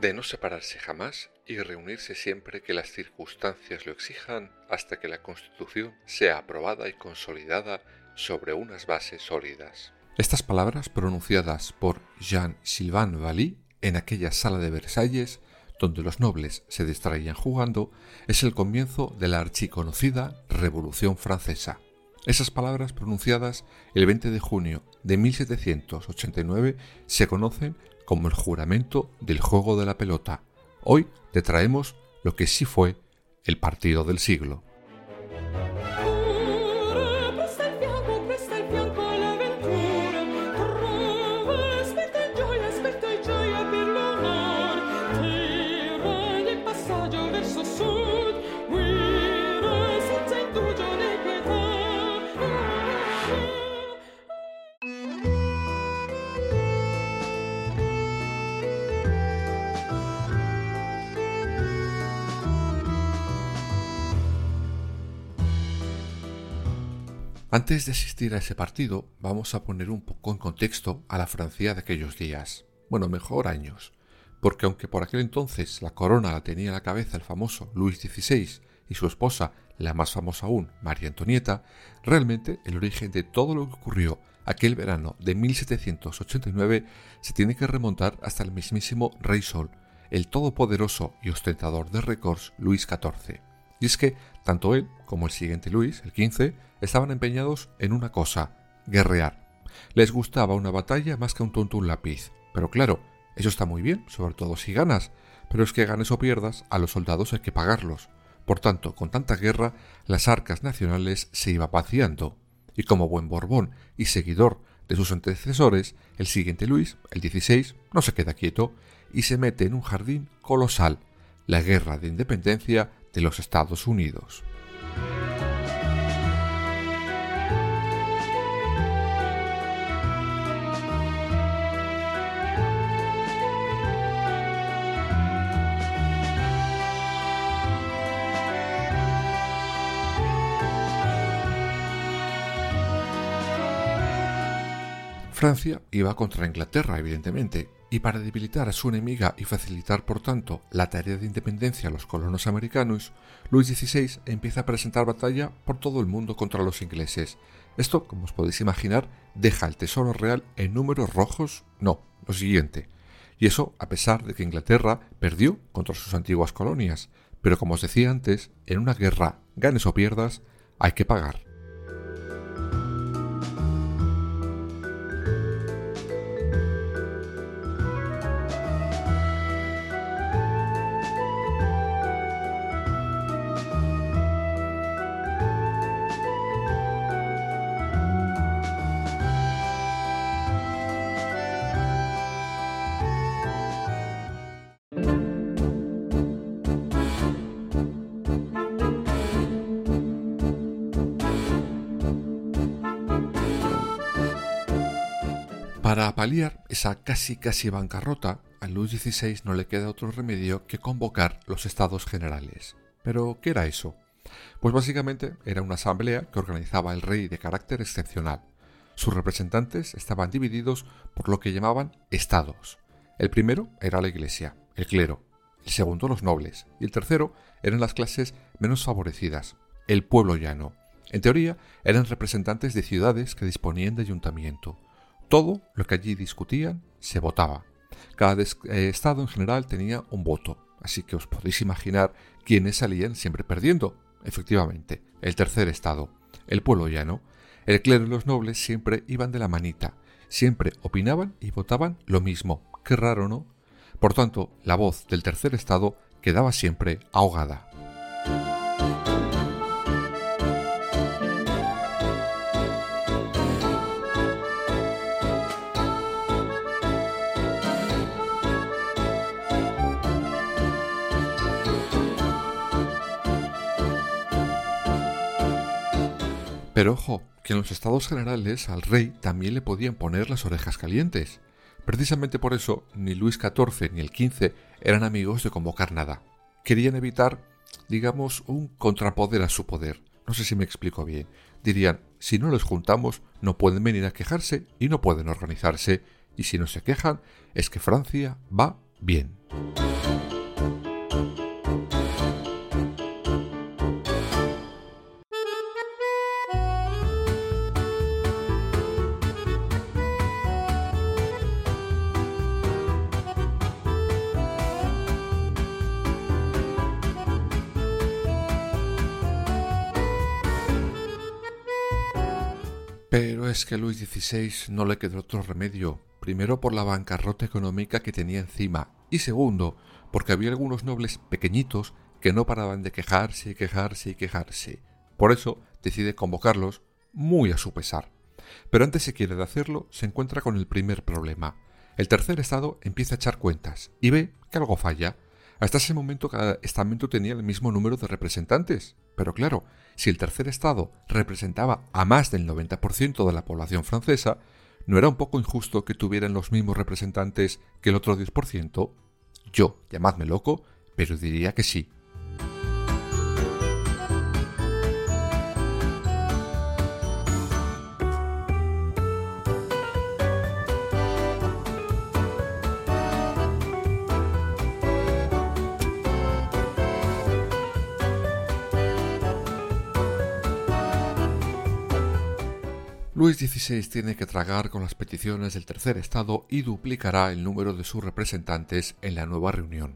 De no separarse jamás y reunirse siempre que las circunstancias lo exijan hasta que la Constitución sea aprobada y consolidada sobre unas bases sólidas. Estas palabras pronunciadas por Jean-Sylvain Vally en aquella sala de Versalles, donde los nobles se distraían jugando, es el comienzo de la archiconocida Revolución Francesa. Esas palabras pronunciadas el 20 de junio de 1789 se conocen como el juramento del juego de la pelota. Hoy te traemos lo que sí fue el partido del siglo. Antes de asistir a ese partido, vamos a poner un poco en contexto a la Francia de aquellos días, bueno, mejor años, porque aunque por aquel entonces la corona la tenía a la cabeza el famoso Luis XVI y su esposa, la más famosa aún, María Antonieta, realmente el origen de todo lo que ocurrió aquel verano de 1789 se tiene que remontar hasta el mismísimo Rey Sol, el todopoderoso y ostentador de récords Luis XIV. Y es que tanto él como el siguiente Luis, el XV, estaban empeñados en una cosa, guerrear. Les gustaba una batalla más que un tonto un lápiz. Pero claro, eso está muy bien, sobre todo si ganas, pero es que ganes o pierdas, a los soldados hay que pagarlos. Por tanto, con tanta guerra, las arcas nacionales se iba vaciando. Y como buen Borbón y seguidor de sus antecesores, el siguiente Luis, el XVI, no se queda quieto y se mete en un jardín colosal, la guerra de independencia de los Estados Unidos. Francia iba contra Inglaterra, evidentemente, y para debilitar a su enemiga y facilitar, por tanto, la tarea de independencia a los colonos americanos, Luis XVI empieza a presentar batalla por todo el mundo contra los ingleses. Esto, como os podéis imaginar, deja el tesoro real en números rojos, no, lo siguiente. Y eso a pesar de que Inglaterra perdió contra sus antiguas colonias, pero como os decía antes, en una guerra, ganes o pierdas, hay que pagar. Para paliar esa casi casi bancarrota, a Luis XVI no le queda otro remedio que convocar los estados generales. Pero, ¿qué era eso? Pues básicamente era una asamblea que organizaba el rey de carácter excepcional. Sus representantes estaban divididos por lo que llamaban estados. El primero era la iglesia, el clero, el segundo los nobles y el tercero eran las clases menos favorecidas, el pueblo llano. En teoría eran representantes de ciudades que disponían de ayuntamiento. Todo lo que allí discutían se votaba. Cada eh, estado en general tenía un voto, así que os podéis imaginar quiénes salían siempre perdiendo. Efectivamente, el tercer estado, el pueblo llano. El clero y los nobles siempre iban de la manita, siempre opinaban y votaban lo mismo. Qué raro, ¿no? Por tanto, la voz del tercer estado quedaba siempre ahogada. Pero ojo, que en los estados generales al rey también le podían poner las orejas calientes. Precisamente por eso ni Luis XIV ni el XV eran amigos de convocar nada. Querían evitar, digamos, un contrapoder a su poder. No sé si me explico bien. Dirían, si no los juntamos, no pueden venir a quejarse y no pueden organizarse, y si no se quejan, es que Francia va bien. Es que Luis XVI no le quedó otro remedio, primero por la bancarrota económica que tenía encima, y segundo, porque había algunos nobles pequeñitos que no paraban de quejarse y quejarse y quejarse. Por eso decide convocarlos muy a su pesar. Pero antes siquiera de hacerlo, se encuentra con el primer problema. El tercer estado empieza a echar cuentas y ve que algo falla. Hasta ese momento cada estamento tenía el mismo número de representantes, pero claro, si el tercer Estado representaba a más del 90% de la población francesa, ¿no era un poco injusto que tuvieran los mismos representantes que el otro 10%? Yo, llamadme loco, pero diría que sí. Luis XVI tiene que tragar con las peticiones del tercer estado y duplicará el número de sus representantes en la nueva reunión,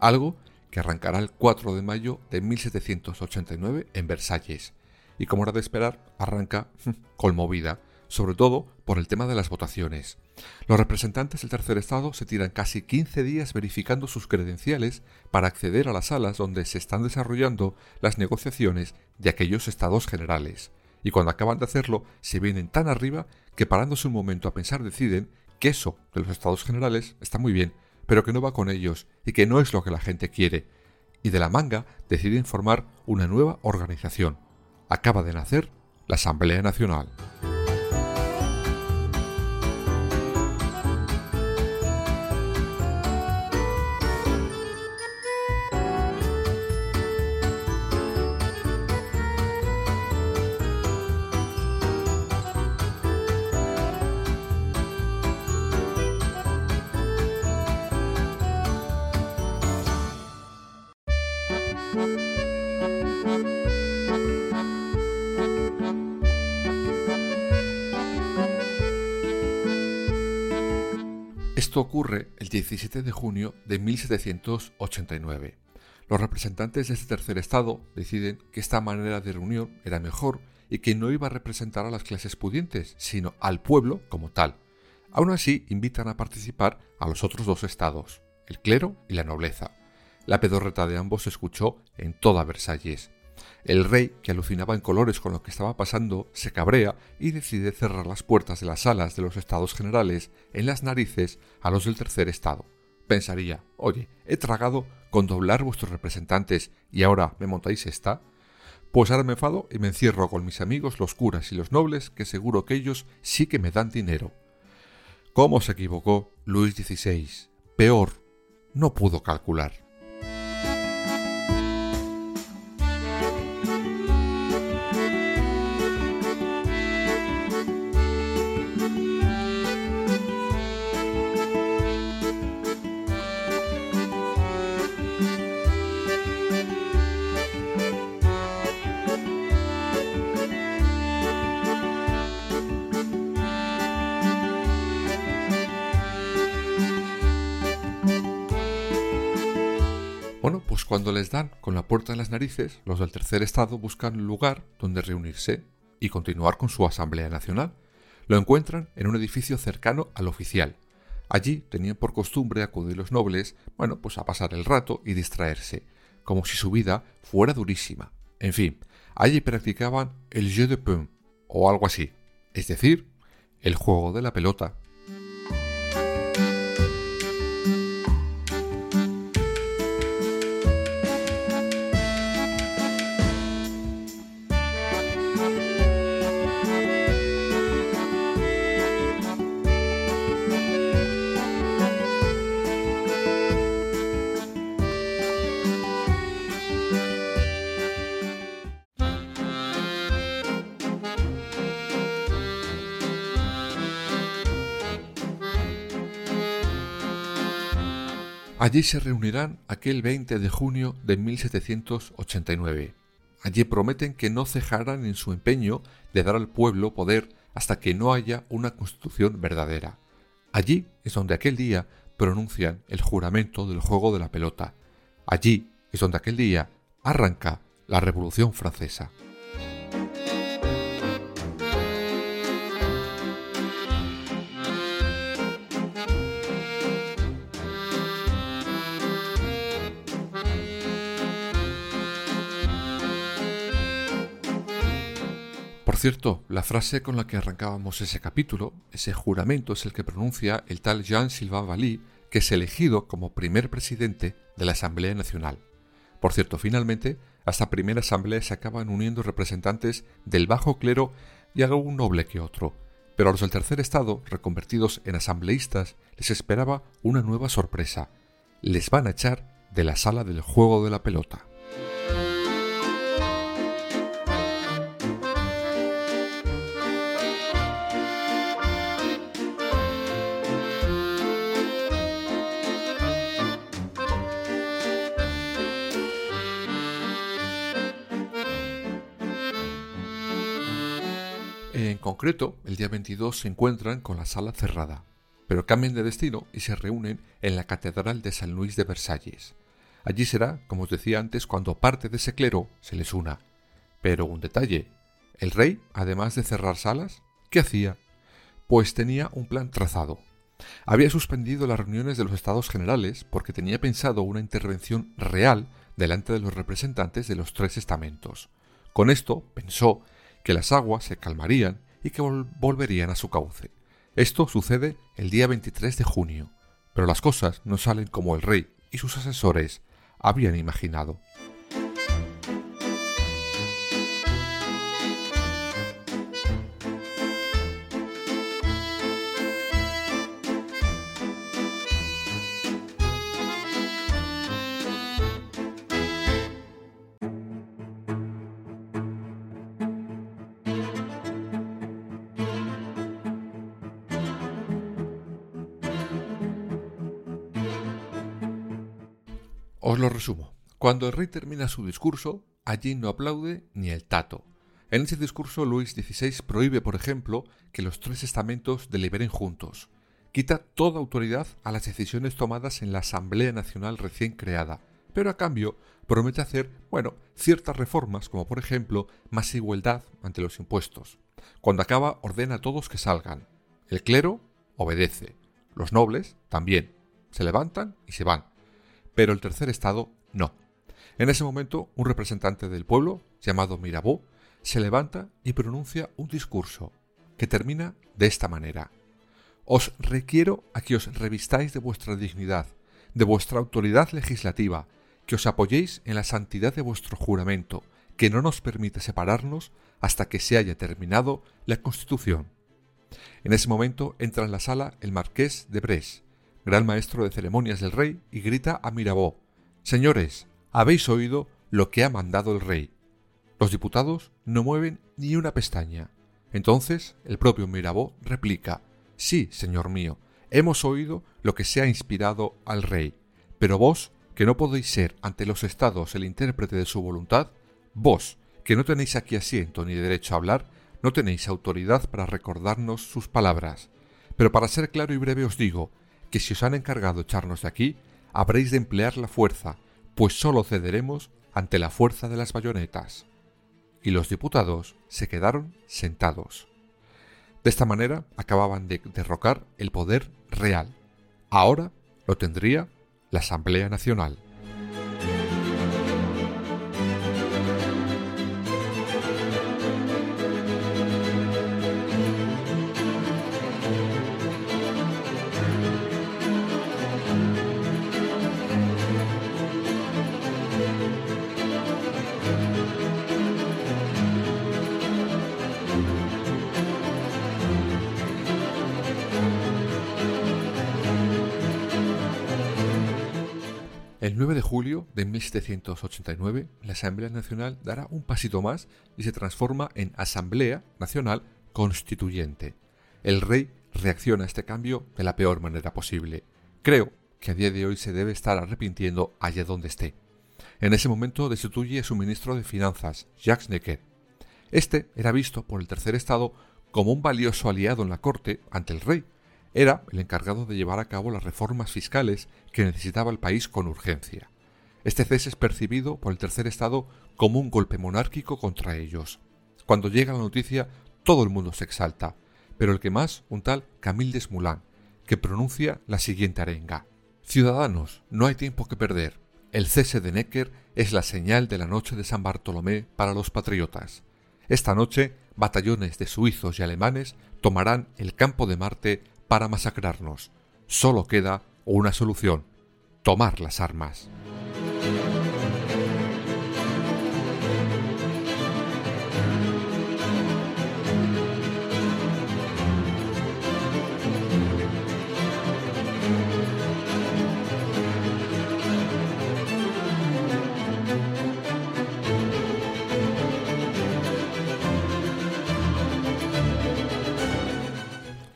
algo que arrancará el 4 de mayo de 1789 en Versalles, y como era de esperar, arranca conmovida, sobre todo por el tema de las votaciones. Los representantes del tercer estado se tiran casi 15 días verificando sus credenciales para acceder a las salas donde se están desarrollando las negociaciones de aquellos estados generales y cuando acaban de hacerlo se vienen tan arriba que parándose un momento a pensar deciden que eso de los estados generales está muy bien, pero que no va con ellos y que no es lo que la gente quiere. Y de la manga deciden formar una nueva organización. Acaba de nacer la Asamblea Nacional. Esto ocurre el 17 de junio de 1789. Los representantes de este tercer estado deciden que esta manera de reunión era mejor y que no iba a representar a las clases pudientes, sino al pueblo como tal. Aún así, invitan a participar a los otros dos estados, el clero y la nobleza. La pedorreta de ambos se escuchó en toda Versalles. El rey, que alucinaba en colores con lo que estaba pasando, se cabrea y decide cerrar las puertas de las salas de los estados generales en las narices a los del tercer estado. Pensaría, oye, he tragado con doblar vuestros representantes y ahora me montáis esta. Pues ahora me enfado y me encierro con mis amigos los curas y los nobles, que seguro que ellos sí que me dan dinero. ¿Cómo se equivocó Luis XVI? Peor, no pudo calcular. Bueno, pues cuando les dan con la puerta en las narices, los del tercer estado buscan un lugar donde reunirse y continuar con su Asamblea Nacional. Lo encuentran en un edificio cercano al oficial. Allí tenían por costumbre acudir los nobles, bueno, pues a pasar el rato y distraerse, como si su vida fuera durísima. En fin, allí practicaban el jeu de paume, o algo así, es decir, el juego de la pelota, Allí se reunirán aquel 20 de junio de 1789. Allí prometen que no cejarán en su empeño de dar al pueblo poder hasta que no haya una constitución verdadera. Allí es donde aquel día pronuncian el juramento del juego de la pelota. Allí es donde aquel día arranca la Revolución Francesa. Cierto, la frase con la que arrancábamos ese capítulo, ese juramento es el que pronuncia el tal Jean-Sylvain Vally, que es elegido como primer presidente de la Asamblea Nacional. Por cierto, finalmente, a esta primera asamblea se acaban uniendo representantes del bajo clero y algún noble que otro, pero a los del tercer estado, reconvertidos en asambleístas, les esperaba una nueva sorpresa. Les van a echar de la sala del juego de la pelota. En concreto, el día 22 se encuentran con la sala cerrada, pero cambian de destino y se reúnen en la Catedral de San Luis de Versalles. Allí será, como os decía antes, cuando parte de ese clero se les una. Pero un detalle, el rey, además de cerrar salas, ¿qué hacía? Pues tenía un plan trazado. Había suspendido las reuniones de los estados generales porque tenía pensado una intervención real delante de los representantes de los tres estamentos. Con esto pensó que las aguas se calmarían y que volverían a su cauce. Esto sucede el día 23 de junio, pero las cosas no salen como el rey y sus asesores habían imaginado. Os lo resumo. Cuando el rey termina su discurso, allí no aplaude ni el tato. En ese discurso Luis XVI prohíbe, por ejemplo, que los tres estamentos deliberen juntos. Quita toda autoridad a las decisiones tomadas en la Asamblea Nacional recién creada, pero a cambio promete hacer, bueno, ciertas reformas, como por ejemplo más igualdad ante los impuestos. Cuando acaba ordena a todos que salgan. El clero obedece. Los nobles también. Se levantan y se van pero el tercer estado no. En ese momento, un representante del pueblo, llamado Mirabeau, se levanta y pronuncia un discurso que termina de esta manera. Os requiero a que os revistáis de vuestra dignidad, de vuestra autoridad legislativa, que os apoyéis en la santidad de vuestro juramento, que no nos permite separarnos hasta que se haya terminado la Constitución. En ese momento entra en la sala el marqués de Bres, gran maestro de ceremonias del rey, y grita a Mirabeau Señores, habéis oído lo que ha mandado el rey. Los diputados no mueven ni una pestaña. Entonces el propio Mirabeau replica Sí, señor mío, hemos oído lo que se ha inspirado al rey, pero vos, que no podéis ser ante los estados el intérprete de su voluntad, vos, que no tenéis aquí asiento ni derecho a hablar, no tenéis autoridad para recordarnos sus palabras. Pero para ser claro y breve os digo que si os han encargado echarnos de aquí, habréis de emplear la fuerza, pues sólo cederemos ante la fuerza de las bayonetas. Y los diputados se quedaron sentados. De esta manera acababan de derrocar el poder real. Ahora lo tendría la Asamblea Nacional. Julio de 1789, la Asamblea Nacional dará un pasito más y se transforma en Asamblea Nacional Constituyente. El rey reacciona a este cambio de la peor manera posible. Creo que a día de hoy se debe estar arrepintiendo allá donde esté. En ese momento destituye a su ministro de Finanzas, Jacques Necker. Este era visto por el tercer estado como un valioso aliado en la corte ante el rey. Era el encargado de llevar a cabo las reformas fiscales que necesitaba el país con urgencia. Este cese es percibido por el tercer estado como un golpe monárquico contra ellos. Cuando llega la noticia, todo el mundo se exalta, pero el que más, un tal Camille Desmoulins, que pronuncia la siguiente arenga. Ciudadanos, no hay tiempo que perder. El cese de Necker es la señal de la noche de San Bartolomé para los patriotas. Esta noche, batallones de suizos y alemanes tomarán el campo de Marte para masacrarnos. Solo queda una solución, tomar las armas.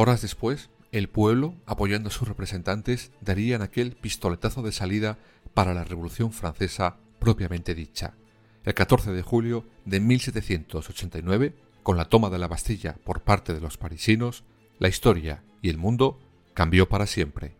Horas después, el pueblo, apoyando a sus representantes, darían aquel pistoletazo de salida para la Revolución Francesa propiamente dicha. El 14 de julio de 1789, con la toma de la Bastilla por parte de los parisinos, la historia y el mundo cambió para siempre.